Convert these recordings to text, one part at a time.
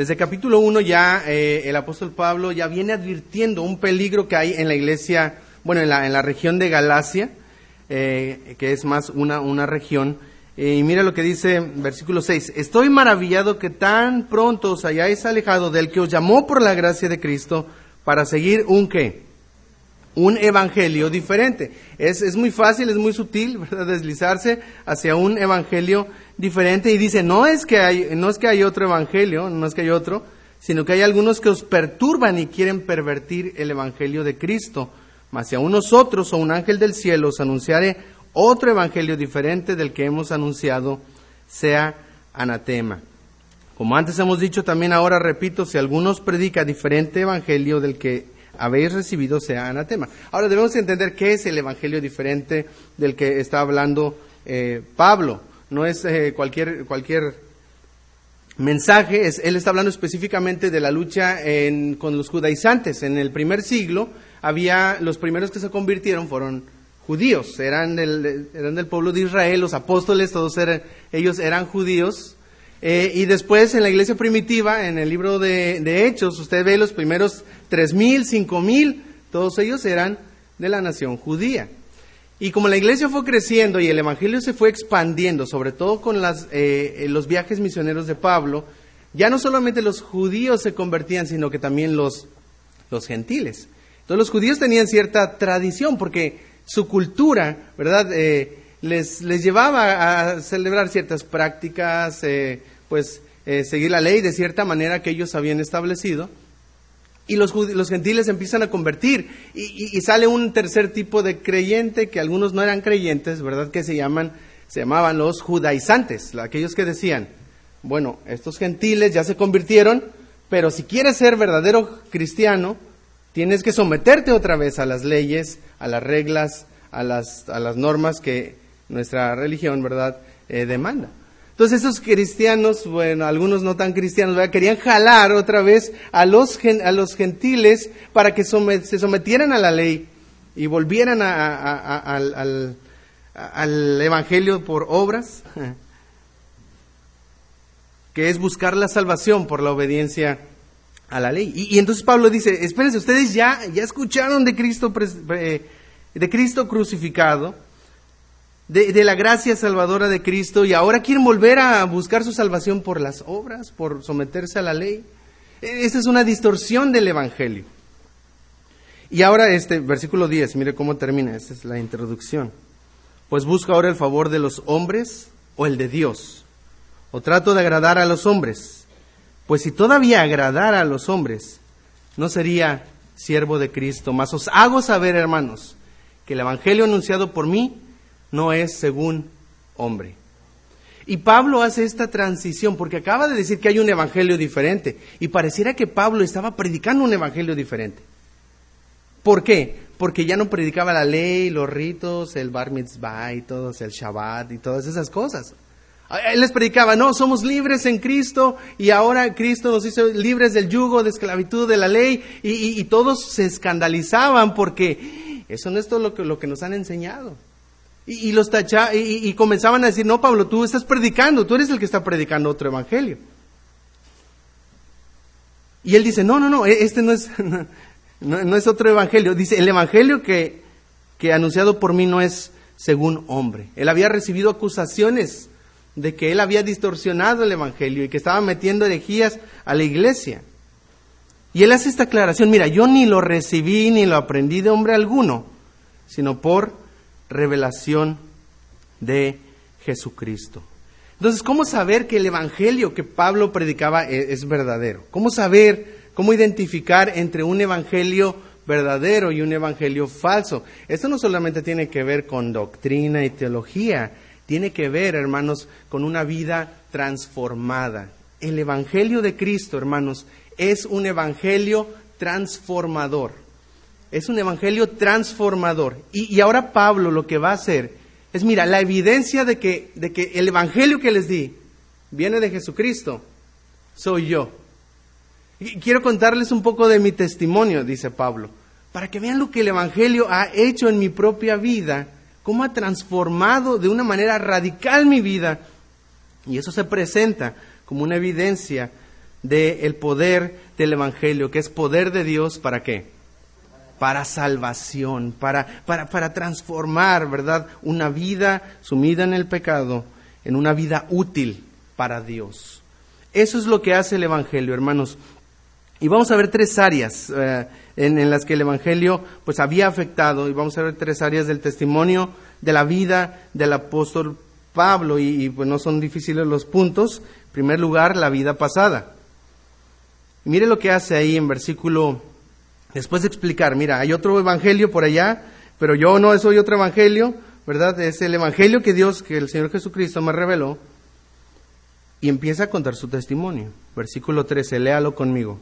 Desde capítulo 1 ya eh, el apóstol Pablo ya viene advirtiendo un peligro que hay en la iglesia, bueno, en la, región de Galacia, eh, que es más una, una región. Eh, y mira lo que dice versículo 6. Estoy maravillado que tan pronto os hayáis alejado del que os llamó por la gracia de Cristo para seguir un qué? Un evangelio diferente. Es, es muy fácil, es muy sutil. Deslizarse hacia un evangelio diferente y dice, no es que hay, no es que hay otro evangelio, no es que hay otro, sino que hay algunos que os perturban y quieren pervertir el evangelio de Cristo. Mas si a nosotros o un ángel del cielo os anunciare otro evangelio diferente del que hemos anunciado, sea anatema. Como antes hemos dicho, también ahora repito, si algunos predica diferente evangelio del que habéis recibido, sea anatema. Ahora debemos entender qué es el evangelio diferente del que está hablando eh, Pablo no es eh, cualquier, cualquier mensaje, es, él está hablando específicamente de la lucha con los judaizantes. En el primer siglo había, los primeros que se convirtieron fueron judíos, eran del, eran del pueblo de Israel, los apóstoles, todos eran, ellos eran judíos. Eh, y después en la iglesia primitiva, en el libro de, de Hechos, usted ve los primeros tres mil, cinco mil, todos ellos eran de la nación judía. Y como la iglesia fue creciendo y el evangelio se fue expandiendo, sobre todo con eh, los viajes misioneros de Pablo, ya no solamente los judíos se convertían, sino que también los, los gentiles. Entonces los judíos tenían cierta tradición porque su cultura, ¿verdad? Eh, les, les, llevaba a celebrar ciertas prácticas, eh, pues seguir la ley de cierta manera que ellos habían establecido y los, los gentiles empiezan a convertir y, sale un tercer tipo de creyente que algunos no eran creyentes, ¿verdad? Que se llaman, se llamaban los judaizantes, aquellos que decían, bueno, estos gentiles ya se convirtieron, pero si quieres ser verdadero cristiano, tienes que someterte otra vez a las leyes, a las reglas, a las, a las normas que nuestra religión, ¿verdad?, eh, demanda. Entonces esos cristianos, bueno, algunos no tan cristianos, querían jalar otra vez a los, a los gentiles para que se sometieran a la ley y volvieran al, Evangelio por obras, que es buscar la salvación por la obediencia a la ley. Y, entonces Pablo dice, espérense, ustedes ya, ya escucharon de Cristo, eh, de Cristo crucificado, de, la gracia salvadora de Cristo y ahora quieren volver a buscar su salvación por las obras, por someterse a la ley. E, esta es una distorsión del Evangelio. Y ahora este versículo 10, mire cómo termina, esta es la introducción. Pues busco ahora el favor de los hombres o el de Dios. O trato de agradar a los hombres. Pues si todavía agradara a los hombres, no sería siervo de Cristo. Mas os hago saber, hermanos, que el Evangelio anunciado por mí no es según hombre. Y Pablo hace esta transición porque acaba de decir que hay un evangelio diferente y pareciera que Pablo estaba predicando un evangelio diferente. ¿Por qué? Porque ya no predicaba la ley, los ritos, el bar mitzvah y todos, el Shabbat y todas esas cosas. Él les predicaba, no, somos libres en Cristo y ahora Cristo nos hizo libres del yugo, de esclavitud, de la ley y, todos se escandalizaban porque eso no es todo lo que, lo que nos han enseñado. Y, los tacha, y, comenzaban a decir, no, Pablo, tú estás predicando, tú eres el que está predicando otro evangelio. Y él dice, no, no, no, e, este no es, no, es otro evangelio. Dice, el evangelio que, que anunciado por mí no es según hombre. Él había recibido acusaciones de que él había distorsionado el evangelio y que estaba metiendo herejías a la iglesia. Y él hace esta aclaración, mira, yo ni lo recibí ni lo aprendí de hombre alguno, sino por revelación de Jesucristo. Entonces, ¿cómo saber que el Evangelio que Pablo predicaba e-, es, verdadero? ¿Cómo saber, cómo identificar entre un Evangelio verdadero y un Evangelio falso? Esto no solamente tiene que ver con doctrina y teología, tiene que ver, hermanos, con una vida transformada. El Evangelio de Cristo, hermanos, es un Evangelio transformador. Es un evangelio transformador. Y, ahora Pablo lo que va a hacer es, mira, la evidencia de que, de que el evangelio que les di viene de Jesucristo, soy yo. Y quiero contarles un poco de mi testimonio, dice Pablo, para que vean lo que el evangelio ha hecho en mi propia vida, cómo ha transformado de una manera radical mi vida. Y eso se presenta como una evidencia del poder del Evangelio, que es poder de Dios, ¿para qué? Para salvación, para, para, para transformar, ¿verdad? Una vida sumida en el pecado en una vida útil para Dios. Eso es lo que hace el Evangelio, hermanos. Y vamos a ver tres áreas eh, en, las que el Evangelio pues había afectado, y vamos a ver tres áreas del testimonio de la vida del apóstol Pablo, y, pues no son difíciles los puntos. En primer lugar, la vida pasada. mire lo que hace ahí en versículo, después de explicar, mira, hay otro Evangelio por allá, pero yo no soy otro Evangelio, ¿verdad? Es el Evangelio que Dios, que el Señor Jesucristo me reveló, y empieza a contar su testimonio. Versículo 13, léalo conmigo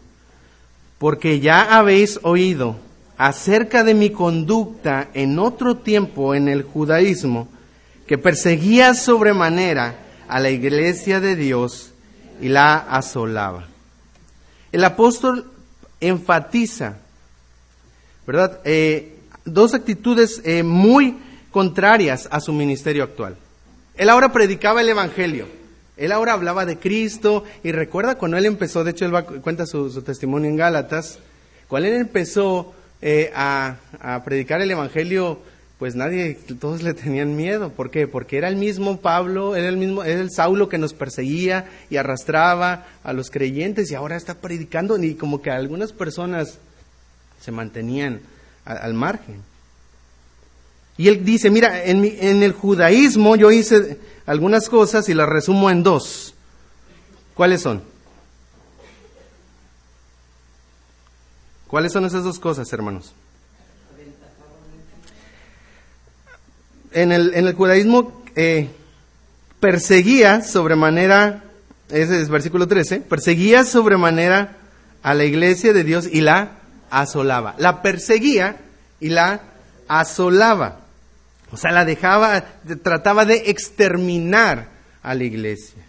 porque ya habéis oído acerca de mi conducta en otro tiempo en el judaísmo, que perseguía sobremanera a la iglesia de Dios y la asolaba. El apóstol enfatiza, ¿verdad? Eh, dos actitudes eh, muy contrarias a su ministerio actual. Él ahora predicaba el Evangelio, él ahora hablaba de Cristo y recuerda cuando él empezó, de hecho él cuenta su, testimonio en Gálatas, cuando él empezó eh, a, predicar el Evangelio, pues nadie, todos le tenían miedo. ¿Por qué? Porque era el mismo Pablo, era el mismo, era el Saulo que nos perseguía y arrastraba a los creyentes y ahora está predicando y como que algunas personas se mantenían al margen. Y él dice, mira, en, en el judaísmo yo hice algunas cosas y las resumo en dos. ¿Cuáles son? ¿Cuáles son esas dos cosas, hermanos? En el, en el judaísmo eh, perseguía sobremanera, ese es versículo 13, perseguía sobremanera a la iglesia de Dios y la asolaba. La perseguía y la asolaba. O sea, la dejaba, trataba de exterminar a la iglesia.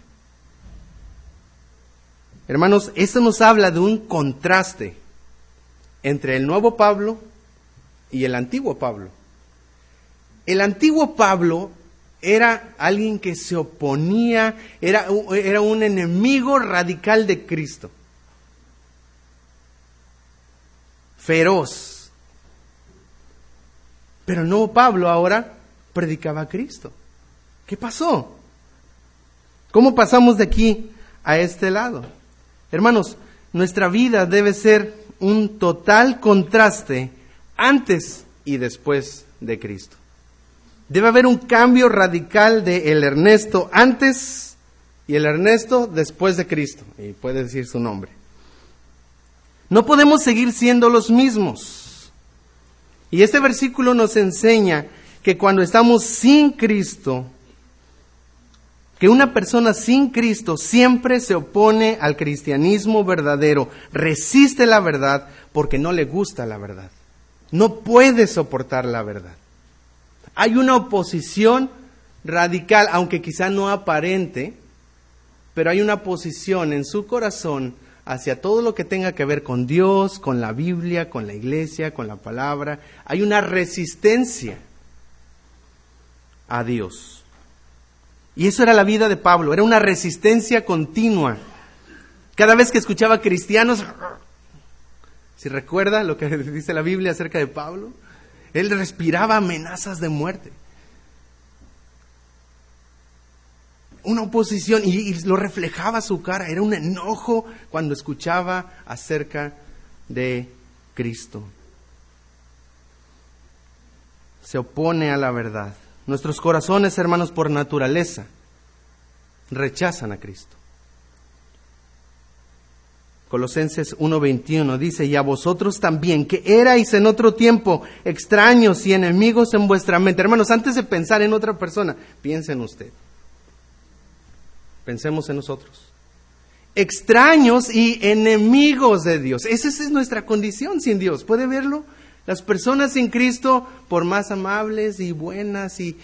Hermanos, esto nos habla de un contraste entre el nuevo Pablo y el antiguo Pablo. El antiguo Pablo era alguien que se oponía, era, era un enemigo radical de Cristo. Feroz, pero no Pablo ahora predicaba a Cristo. ¿Qué pasó? ¿Cómo pasamos de aquí a este lado? Hermanos, nuestra vida debe ser un total contraste antes y después de Cristo. Debe haber un cambio radical de el Ernesto antes y el Ernesto después de Cristo. Y puede decir su nombre. No podemos seguir siendo los mismos. Y este versículo nos enseña que cuando estamos sin Cristo, que una persona sin Cristo siempre se opone al cristianismo verdadero, resiste la verdad porque no le gusta la verdad. No puede soportar la verdad. Hay una oposición radical, aunque quizá no aparente, pero hay una posición en su corazón hacia todo lo que tenga que ver con Dios, con la Biblia, con la iglesia, con la palabra. Hay una resistencia a Dios. Y eso era la vida de Pablo, era una resistencia continua. Cada vez que escuchaba cristianos, si recuerda lo que dice la Biblia acerca de Pablo, él respiraba amenazas de muerte. Una oposición y, lo reflejaba su cara, era un enojo cuando escuchaba acerca de Cristo. Se opone a la verdad. Nuestros corazones, hermanos, por naturaleza, rechazan a Cristo. Colosenses 1:21 dice, y a vosotros también, que erais en otro tiempo extraños y enemigos en vuestra mente. Hermanos, antes de pensar en otra persona, piensen usted. Pensemos en nosotros. Extraños y enemigos de Dios. Esa es nuestra condición sin Dios. ¿Puede verlo? Las personas sin Cristo, por más amables y buenas y,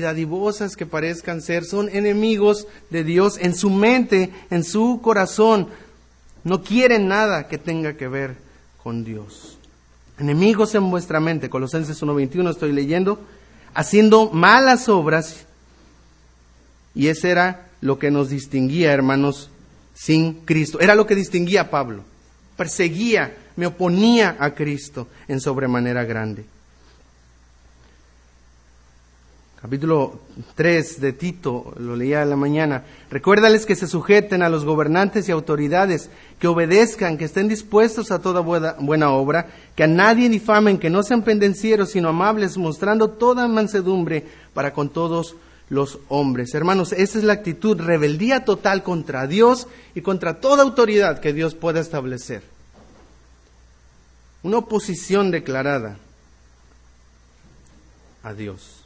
dadivosas que parezcan ser, son enemigos de Dios en su mente, en su corazón. No quieren nada que tenga que ver con Dios. Enemigos en vuestra mente, Colosenses 1.21 estoy leyendo, haciendo malas obras. Y ese era lo que nos distinguía, hermanos, sin Cristo. Era lo que distinguía a Pablo. Perseguía, me oponía a Cristo en sobremanera grande. Capítulo 3 de Tito, lo leía en la mañana. Recuérdales que se sujeten a los gobernantes y autoridades, que obedezcan, que estén dispuestos a toda buena, buena obra, que a nadie difamen, que no sean pendencieros, sino amables, mostrando toda mansedumbre para con todos los hombres. Hermanos, esa es la actitud, rebeldía total contra Dios y contra toda autoridad que Dios pueda establecer. Una oposición declarada a Dios.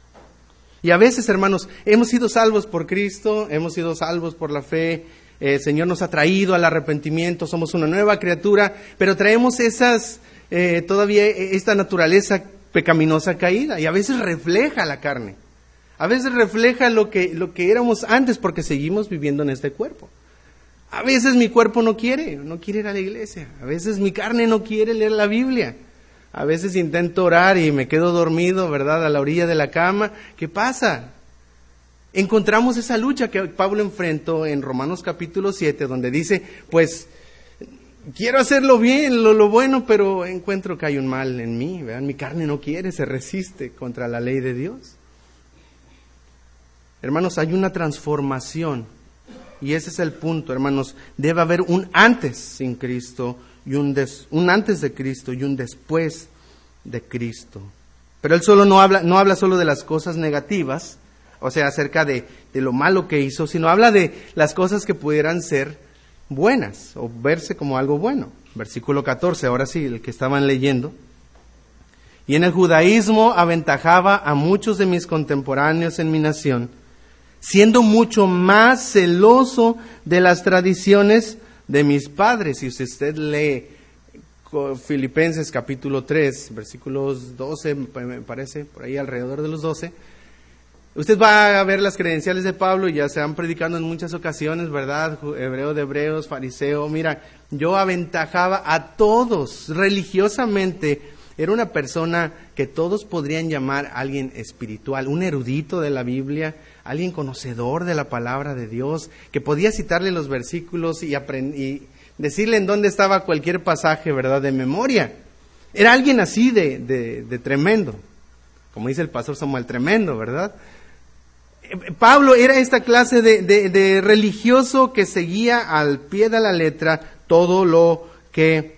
Y a veces, hermanos, hemos sido salvos por Cristo, hemos sido salvos por la fe, el Señor nos ha traído al arrepentimiento, somos una nueva criatura, pero traemos esas, eh, todavía esta naturaleza pecaminosa caída y a veces refleja la carne. A veces refleja lo que, lo que éramos antes porque seguimos viviendo en este cuerpo. A veces mi cuerpo no quiere, no quiere ir a la iglesia. A veces mi carne no quiere leer la Biblia. A veces intento orar y me quedo dormido, ¿verdad? A la orilla de la cama. ¿Qué pasa? Encontramos esa lucha que Pablo enfrentó en Romanos capítulo 7, donde dice, pues, quiero hacerlo bien, lo, lo bueno, pero encuentro que hay un mal en mí, ¿verdad? Mi carne no quiere, se resiste contra la ley de Dios. Hermanos, hay una transformación. Y ese es el punto, hermanos. Debe haber un antes sin Cristo y un, un antes de Cristo y un después de Cristo. Pero él solo no habla, no habla solo de las cosas negativas, o sea, acerca de, de lo malo que hizo, sino habla de las cosas que pudieran ser buenas o verse como algo bueno. Versículo 14, ahora sí, el que estaban leyendo. Y en el judaísmo aventajaba a muchos de mis contemporáneos en mi nación, siendo mucho más celoso de las tradiciones de mis padres. Si usted lee Filipenses capítulo 3, versículos 12, me parece, por ahí alrededor de los 12, usted va a ver las credenciales de Pablo, ya se han predicado en muchas ocasiones, ¿verdad? Hebreo de hebreos, fariseo, mira, yo aventajaba a todos religiosamente era una persona que todos podrían llamar alguien espiritual, un erudito de la Biblia, alguien conocedor de la palabra de Dios, que podía citarle los versículos y, decirle en dónde estaba cualquier pasaje, ¿verdad?, de memoria. Era alguien así de, tremendo, como dice el pastor Samuel, tremendo, ¿verdad? Pablo era esta clase de, religioso que seguía al pie de la letra todo lo que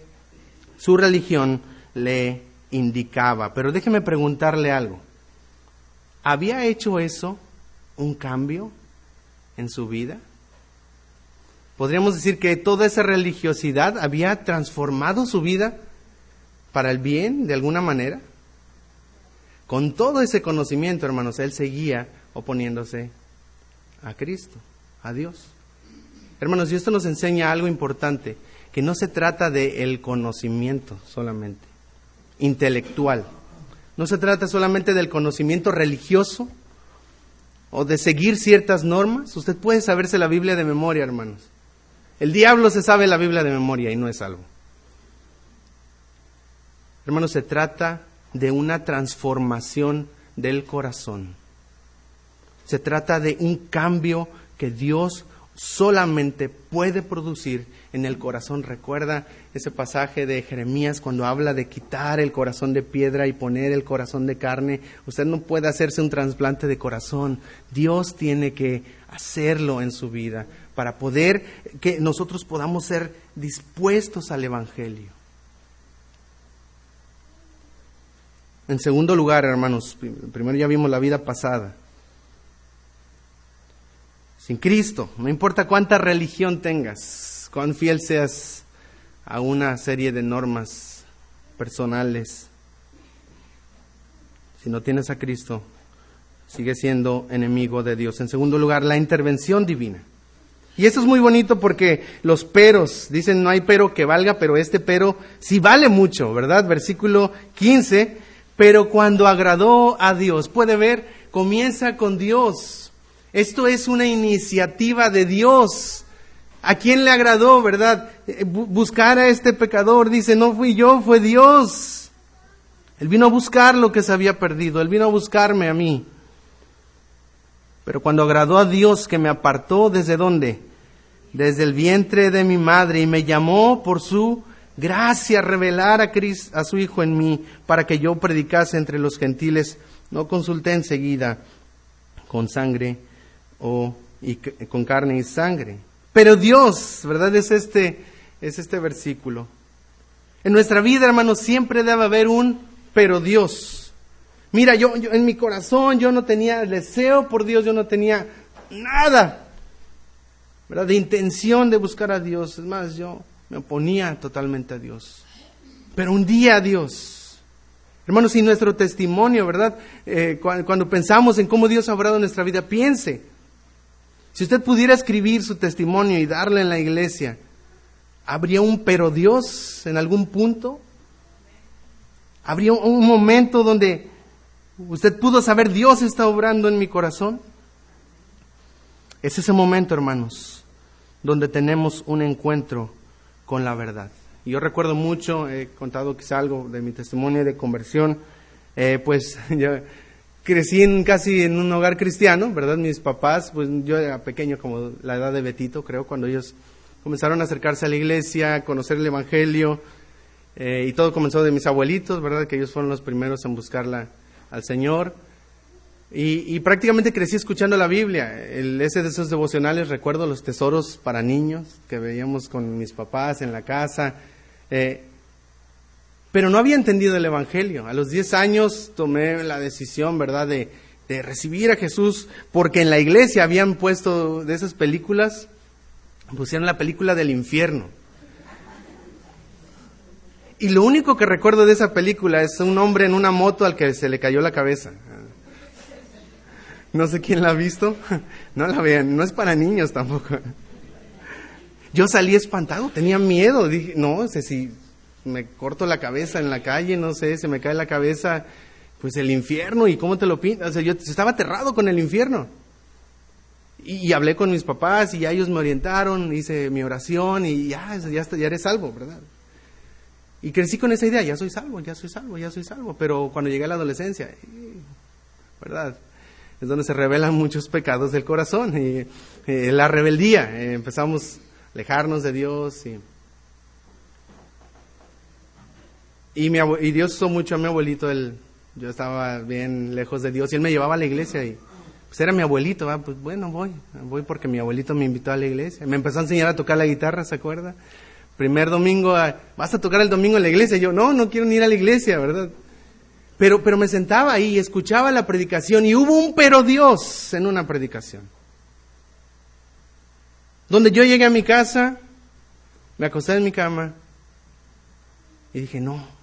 su religión le indicaba. Pero déjeme preguntarle algo. ¿Había hecho eso un cambio en su vida? Podríamos decir que toda esa religiosidad había transformado su vida para el bien de alguna manera. Con todo ese conocimiento, hermanos, él seguía oponiéndose a Cristo, a Dios. Hermanos, y esto nos enseña algo importante, que no se trata de conocimiento solamente intelectual. No se trata solamente del conocimiento religioso o de seguir ciertas normas. Usted puede saberse la Biblia de memoria, hermanos. El diablo se sabe la Biblia de memoria y no es algo. Hermanos, se trata de una transformación del corazón. Se trata de un cambio que Dios solamente puede producir en el corazón. Recuerda ese pasaje de Jeremías cuando habla de quitar el corazón de piedra y poner el corazón de carne. Usted no puede hacerse un trasplante de corazón. Dios tiene que hacerlo en su vida para poder que nosotros podamos ser dispuestos al Evangelio. En segundo lugar, hermanos, primero ya vimos la vida pasada sin Cristo. No importa cuánta religión tengas, cuán fiel seas a una serie de normas personales. Si no tienes a Cristo, sigues siendo enemigo de Dios. En segundo lugar, la intervención divina. Y eso es muy bonito porque los peros, dicen no hay pero que valga, pero este pero sí vale mucho, ¿verdad? Versículo 15, pero cuando agradó a Dios, puede ver, comienza con Dios. Esto es una iniciativa de Dios. ¿A quién le agradó, verdad? Eh, buscar a este pecador. Dice, no fui yo, fue Dios. Él vino a buscar lo que se había perdido. Él vino a buscarme a mí. Pero cuando agradó a Dios que me apartó, ¿desde dónde? desde el vientre de mi madre y me llamó por su gracia revelar a, Cristo, a su Hijo en mí para que yo predicase entre los gentiles. No consulté enseguida con sangre o y, con carne y sangre. Pero Dios, ¿verdad? Es este, es este versículo. En nuestra vida, hermanos, siempre debe haber un pero Dios. Mira, yo, en mi corazón yo no tenía deseo por Dios, yo no tenía nada. ¿verdad? De intención de buscar a Dios. Es más, yo me oponía totalmente a Dios. Pero un día Dios. Hermanos, y nuestro testimonio, ¿verdad? Eh, cuando, pensamos en cómo Dios ha obrado nuestra vida, piense. Si usted pudiera escribir su testimonio y darle en la iglesia, ¿habría un pero Dios en algún punto? ¿Habría un momento donde usted pudo saber Dios está obrando en mi corazón? Es ese momento, hermanos donde tenemos un encuentro con la verdad. Yo recuerdo mucho, he contado quizá algo de mi testimonio de conversión, eh, pues yo crecí en, casi en un hogar cristiano, ¿verdad? Mis papás, pues yo era pequeño como la edad de Betito, creo, cuando ellos comenzaron a acercarse a la iglesia, a conocer el Evangelio, eh, y todo comenzó de mis abuelitos, ¿verdad? Que ellos fueron los primeros en buscarla al Señor. Y, prácticamente crecí escuchando la Biblia. El, ese de esos devocionales, recuerdo los tesoros para niños que veíamos con mis papás en la casa. Eh, pero no había entendido el Evangelio. A los 10 años tomé la decisión, ¿verdad?, de, recibir a Jesús, porque en la iglesia habían puesto de esas películas, pusieron la película del infierno. Y lo único que recuerdo de esa película es un hombre en una moto al que se le cayó la cabeza. No sé quién la ha visto. No la vean, no es para niños tampoco. Yo salí espantado, tenía miedo. Dije, no sé si me corto la cabeza en la calle, no sé, se me cae la cabeza, pues el infierno y cómo te lo pintas. O sea, yo estaba aterrado con el infierno. Y, hablé con mis papás y ya ellos me orientaron, hice mi oración y ya, ya, ya eres salvo, ¿verdad? Y crecí con esa idea, ya soy salvo, ya soy salvo, ya soy salvo. Pero cuando llegué a la adolescencia, ¿verdad? es donde se revelan muchos pecados del corazón y, la rebeldía. Eh, empezamos a alejarnos de Dios y, y, y Dios usó mucho a mi abuelito. Él, yo estaba bien lejos de Dios y él me llevaba a la iglesia y pues era mi abuelito. Pues bueno, voy, voy porque mi abuelito me invitó a la iglesia. Me empezó a enseñar a tocar la guitarra, ¿se acuerda? Primer domingo, ah, vas a tocar el domingo en la iglesia. yo, no, no quiero ni ir a la iglesia, ¿verdad? Pero, pero me sentaba ahí y escuchaba la predicación y hubo un pero Dios en una predicación. Donde yo llegué a mi casa, me acosté en mi cama y dije, no,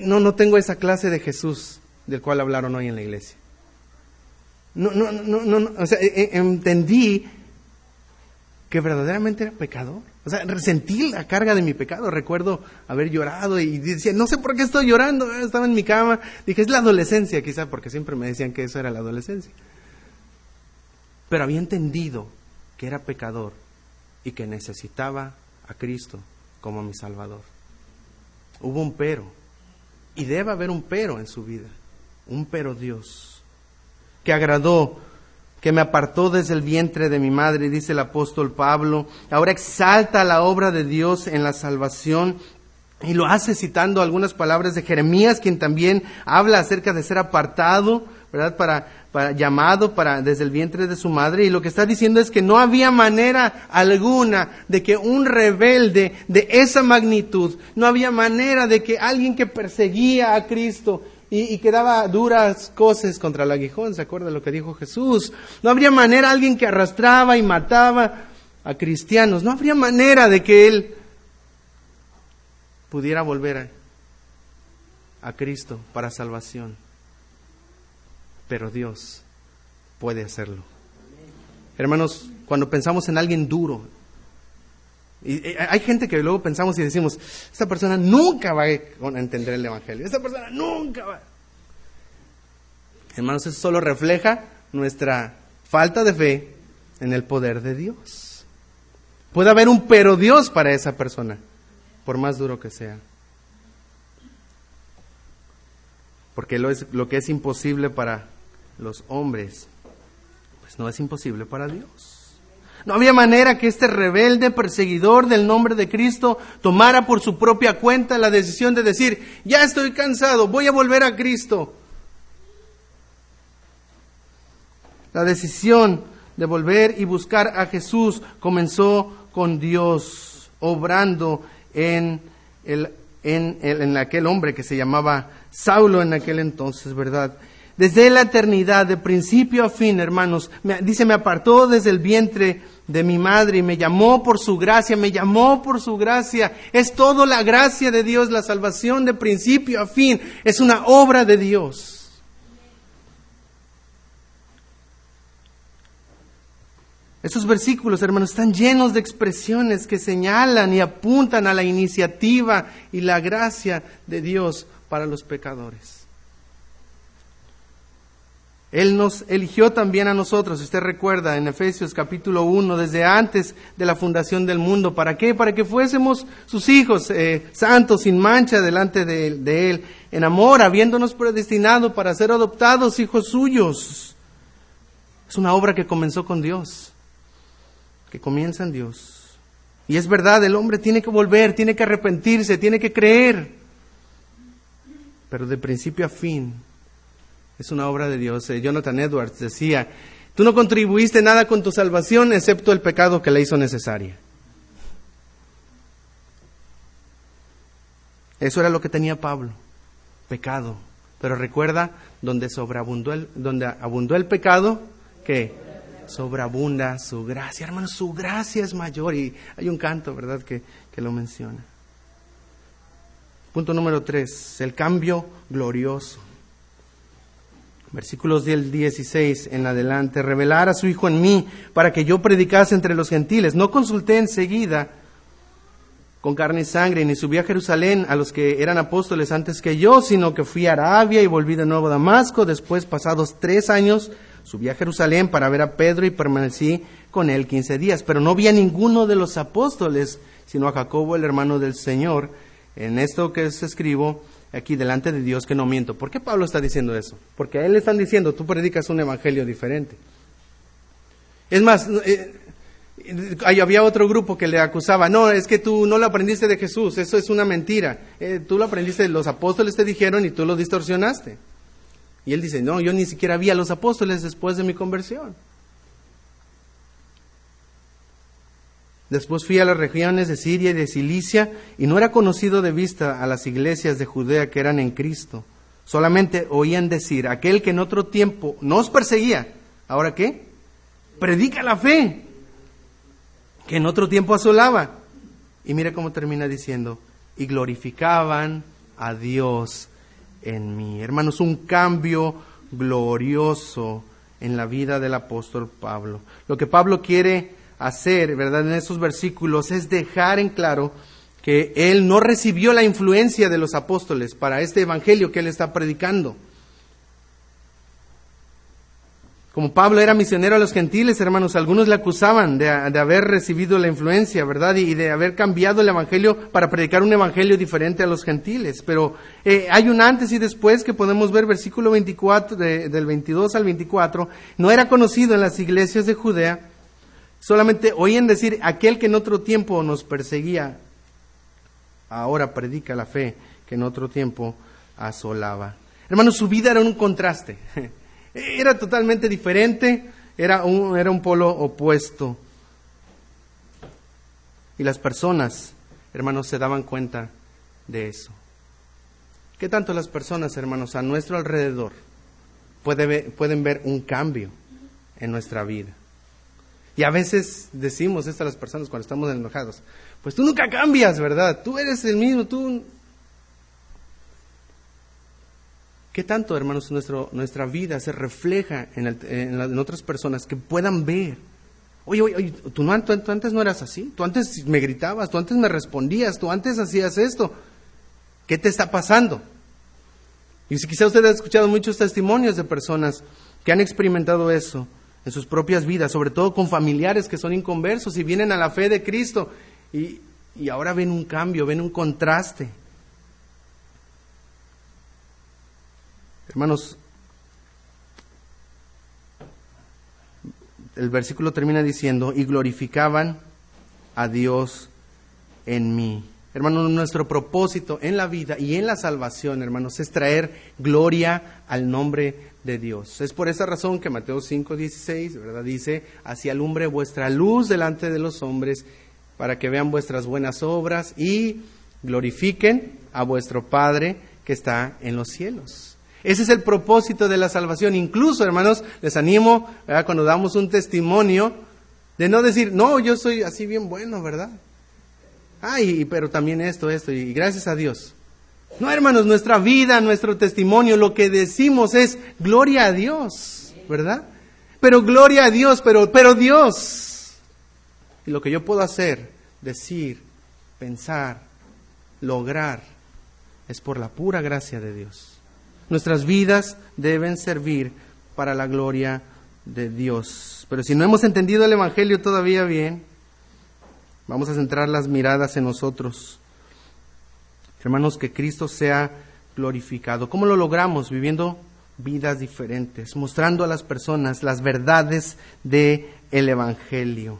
no, no tengo esa clase de Jesús del cual hablaron hoy en la iglesia. No, no, no, no, o sea, e, e, entendí que verdaderamente era pecador. O sea, resentí la carga de mi pecado. Recuerdo haber llorado y decía, no sé por qué estoy llorando. Estaba en mi cama. Dije, es la adolescencia, quizá, porque siempre me decían que eso era la adolescencia. Pero había entendido que era pecador y que necesitaba a Cristo como mi Salvador. Hubo un pero. Y debe haber un pero en su vida. Un pero Dios. Que agradó que me apartó desde el vientre de mi madre, dice el apóstol Pablo. Ahora exalta la obra de Dios en la salvación y lo hace citando algunas palabras de Jeremías, quien también habla acerca de ser apartado, ¿verdad? Para, para llamado para desde el vientre de su madre y lo que está diciendo es que no había manera alguna de que un rebelde de esa magnitud, no había manera de que alguien que perseguía a Cristo y, que daba duras cosas contra el aguijón, ¿se acuerda lo que dijo Jesús? No habría manera, alguien que arrastraba y mataba a cristianos, no habría manera de que él pudiera volver a, a Cristo para salvación. Pero Dios puede hacerlo. Hermanos, cuando pensamos en alguien duro, y, hay gente que luego pensamos y decimos, esta persona nunca va a entender el Evangelio, esta persona nunca va. Hermanos, eso solo refleja nuestra falta de fe en el poder de Dios. Puede haber un pero Dios para esa persona, por más duro que sea. Porque lo, es, lo que es imposible para los hombres, pues no es imposible para Dios. No había manera que este rebelde perseguidor del nombre de Cristo tomara por su propia cuenta la decisión de decir, ya estoy cansado, voy a volver a Cristo. La decisión de volver y buscar a Jesús comenzó con Dios, obrando en, el, en, en aquel hombre que se llamaba Saulo en aquel entonces, ¿verdad? Desde la eternidad, de principio a fin, hermanos, dice, me apartó desde el vientre de mi madre y me llamó por su gracia, me llamó por su gracia. Es todo la gracia de Dios, la salvación de principio a fin. Es una obra de Dios. Esos versículos, hermanos, están llenos de expresiones que señalan y apuntan a la iniciativa y la gracia de Dios para los pecadores. Él nos eligió también a nosotros, usted recuerda en Efesios capítulo 1, desde antes de la fundación del mundo. ¿Para qué? Para que fuésemos sus hijos, eh, santos, sin mancha delante de, de Él, en amor, habiéndonos predestinado para ser adoptados hijos suyos. Es una obra que comenzó con Dios, que comienza en Dios. Y es verdad, el hombre tiene que volver, tiene que arrepentirse, tiene que creer. Pero de principio a fin es una obra de Dios. Eh, Jonathan Edwards decía, tú no contribuiste nada con tu salvación excepto el pecado que la hizo necesaria. Eso era lo que tenía Pablo, pecado. Pero recuerda, donde sobreabundó el, donde abundó el pecado, que sobreabunda su gracia. Hermano, su gracia es mayor. Y hay un canto, ¿verdad?, que, que lo menciona. Punto número tres, el cambio glorioso versículos del 16 en adelante, revelar a su Hijo en mí para que yo predicase entre los gentiles. No consulté enseguida con carne y sangre, ni subí a Jerusalén a los que eran apóstoles antes que yo, sino que fui a Arabia y volví de nuevo a Damasco. Después, pasados tres años, subí a Jerusalén para ver a Pedro y permanecí con él quince días. Pero no vi a ninguno de los apóstoles, sino a Jacobo, el hermano del Señor. En esto que escribo, aquí delante de Dios que no miento. ¿Por qué Pablo está diciendo eso? Porque a él le están diciendo, tú predicas un evangelio diferente. Es más, eh, había otro grupo que le acusaba, no, es que tú no lo aprendiste de Jesús, eso es una mentira. Eh, tú lo aprendiste, los apóstoles te dijeron y tú lo distorsionaste. Y él dice, no, yo ni siquiera vi a los apóstoles después de mi conversión. Después fui a las regiones de Siria y de Cilicia y no era conocido de vista a las iglesias de Judea que eran en Cristo. Solamente oían decir, aquel que en otro tiempo nos perseguía, ¿ahora qué? Predica la fe, que en otro tiempo asolaba. Y mire cómo termina diciendo, y glorificaban a Dios en mí. Hermanos, un cambio glorioso en la vida del apóstol Pablo. Lo que Pablo quiere hacer, ¿verdad? En esos versículos es dejar en claro que él no recibió la influencia de los apóstoles para este evangelio que él está predicando. Como Pablo era misionero a los gentiles, hermanos, algunos le acusaban de, haber recibido la influencia, ¿verdad? Y, de haber cambiado el evangelio para predicar un evangelio diferente a los gentiles. Pero eh, hay un antes y después que podemos ver, versículo 24, del 22 al 24. No era conocido en las iglesias de Judea Solamente oían decir, aquel que en otro tiempo nos perseguía, ahora predica la fe que en otro tiempo asolaba. Hermanos, su vida era un contraste. Era totalmente diferente, era un, era un polo opuesto. Y las personas, hermanos, se daban cuenta de eso. ¿Qué tanto las personas, hermanos, a nuestro alrededor pueden ver un cambio en nuestra vida? Y a veces decimos esto a las personas cuando estamos enojados, pues tú nunca cambias, ¿verdad? Tú eres el mismo, tú... ¿Qué tanto, hermanos, nuestro, nuestra vida se refleja en, en, otras personas que puedan ver? Oye, oye, oye tú, no, tú, antes no eras así, tú antes me gritabas, tú antes me respondías, tú antes hacías esto. ¿Qué te está pasando? Y si quizá usted ha escuchado muchos testimonios de personas que han experimentado eso, en sus propias vidas, sobre todo con familiares que son inconversos y vienen a la fe de Cristo y, y ahora ven un cambio, ven un contraste. Hermanos, el versículo termina diciendo, y glorificaban a Dios en mí. Hermanos, nuestro propósito en la vida y en la salvación, hermanos, es traer gloria al nombre de Dios. Es por esa razón que Mateo 5, 16, ¿verdad? Dice, así alumbre vuestra luz delante de los hombres para que vean vuestras buenas obras y glorifiquen a vuestro Padre que está en los cielos. Ese es el propósito de la salvación. Incluso, hermanos, les animo, cuando damos un testimonio, de no decir, no, yo soy así bien bueno, ¿verdad? Ay, pero también esto, esto, y gracias a Dios. No, hermanos, nuestra vida, nuestro testimonio, lo que decimos es gloria a Dios, ¿verdad? Pero gloria a Dios, pero, pero Dios. Y lo que yo puedo hacer, decir, pensar, lograr, es por la pura gracia de Dios. Nuestras vidas deben servir para la gloria de Dios. Pero si no hemos entendido el Evangelio todavía bien, Vamos a centrar las miradas en nosotros. Hermanos, que Cristo sea glorificado. ¿Cómo lo logramos? Viviendo vidas diferentes, mostrando a las personas las verdades del el Evangelio.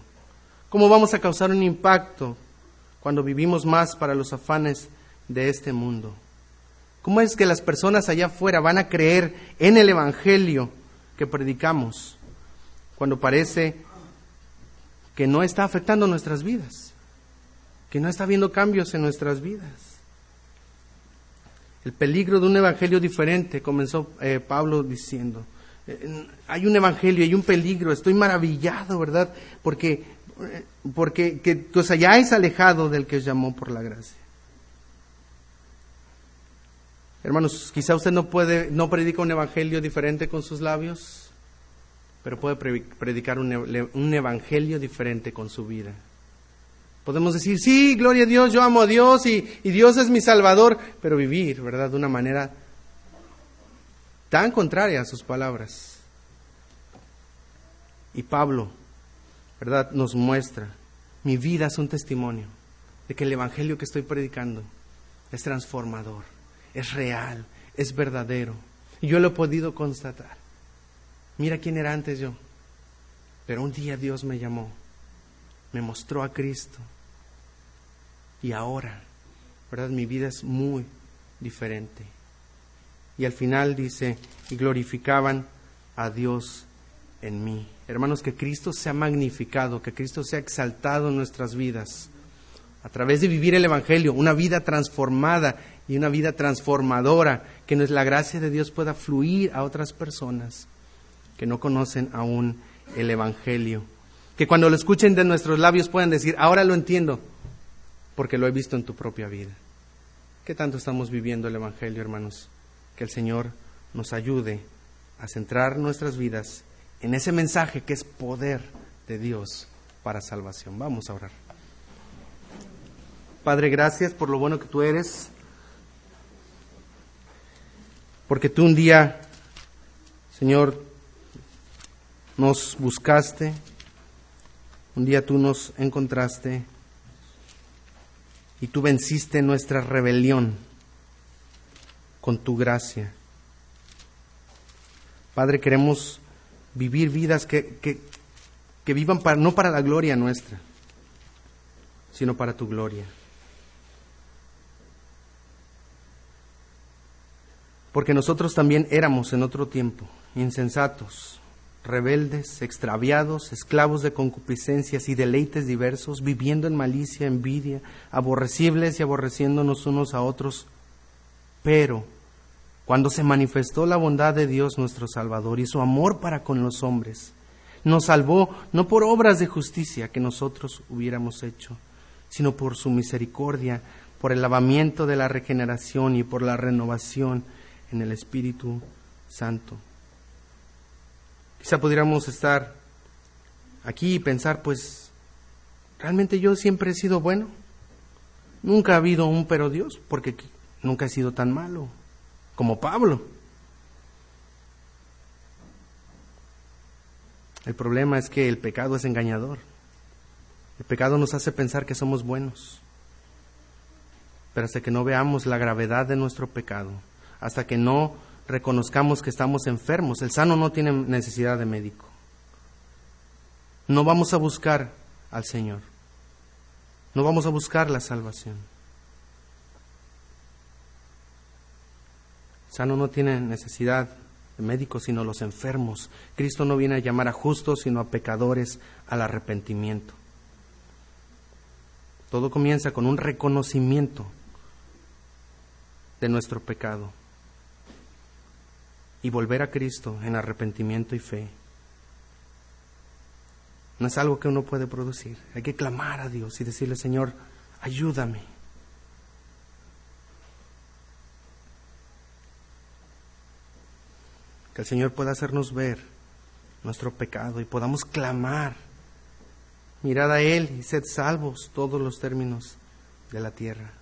¿Cómo vamos a causar un impacto cuando vivimos más para los afanes de este mundo? ¿Cómo es que las personas allá afuera van a creer en el Evangelio que predicamos cuando parece que no está afectando nuestras vidas, que no está habiendo cambios en nuestras vidas. El peligro de un evangelio diferente, comenzó eh, Pablo diciendo. Eh, hay un evangelio, hay un peligro, estoy maravillado, ¿verdad? Porque, eh, porque que os hayáis alejado del que os llamó por la gracia. Hermanos, quizá usted no puede, no predica un evangelio diferente con sus labios, pero puede predicar un, evangelio diferente con su vida. Podemos decir, sí, gloria a Dios, yo amo a Dios y, Dios es mi Salvador, pero vivir, ¿verdad?, de una manera tan contraria a sus palabras. Y Pablo, ¿verdad?, nos muestra, mi vida es un testimonio de que el Evangelio que estoy predicando es transformador, es real, es verdadero. Y yo lo he podido constatar. Mira quién era antes yo. Pero un día Dios me llamó, me mostró a Cristo. Y ahora, ¿verdad? Mi vida es muy diferente. Y al final dice, y glorificaban a Dios en mí. Hermanos, que Cristo sea magnificado, que Cristo sea exaltado en nuestras vidas. A través de vivir el Evangelio, una vida transformada y una vida transformadora, que la gracia de Dios pueda fluir a otras personas que no conocen aún el Evangelio. Que cuando lo escuchen de nuestros labios puedan decir, ahora lo entiendo, porque lo he visto en tu propia vida. ¿Qué tanto estamos viviendo el Evangelio, hermanos? Que el Señor nos ayude a centrar nuestras vidas en ese mensaje que es poder de Dios para salvación. Vamos a orar. Padre, gracias por lo bueno que tú eres, porque tú un día, Señor, nos buscaste, un día tú nos encontraste y tú venciste nuestra rebelión con tu gracia. Padre, queremos vivir vidas que, que, vivan para, no para la gloria nuestra, sino para tu gloria. Porque nosotros también éramos en otro tiempo insensatos, rebeldes, extraviados, esclavos de concupiscencias y deleites diversos, viviendo en malicia, envidia, aborrecibles y aborreciéndonos unos a otros. Pero, cuando se manifestó la bondad de Dios nuestro Salvador y su amor para con los hombres, nos salvó no por obras de justicia que nosotros hubiéramos hecho, sino por su misericordia, por el lavamiento de la regeneración y por la renovación en el Espíritu Santo Quizá pudiéramos estar aquí y pensar, pues, ¿realmente yo siempre he sido bueno? Nunca ha habido un pero Dios, porque nunca he sido tan malo como Pablo. El problema es que el pecado es engañador. El pecado nos hace pensar que somos buenos. Pero hasta que no veamos la gravedad de nuestro pecado, hasta que no reconozcamos que estamos enfermos. El sano no tiene necesidad de médico. no vamos a buscar al Señor. No vamos a buscar la salvación. Sano no tiene necesidad de médicos, sino los enfermos. Cristo no viene a llamar a justos, sino a pecadores al arrepentimiento. Todo comienza con un reconocimiento de nuestro pecado y volver a Cristo en arrepentimiento y fe. No es algo que uno puede producir. Hay que clamar a Dios y decirle, Señor, ayúdame. Que el Señor pueda hacernos ver nuestro pecado y podamos clamar. Mirad a Él y sed salvos todos los términos de la tierra.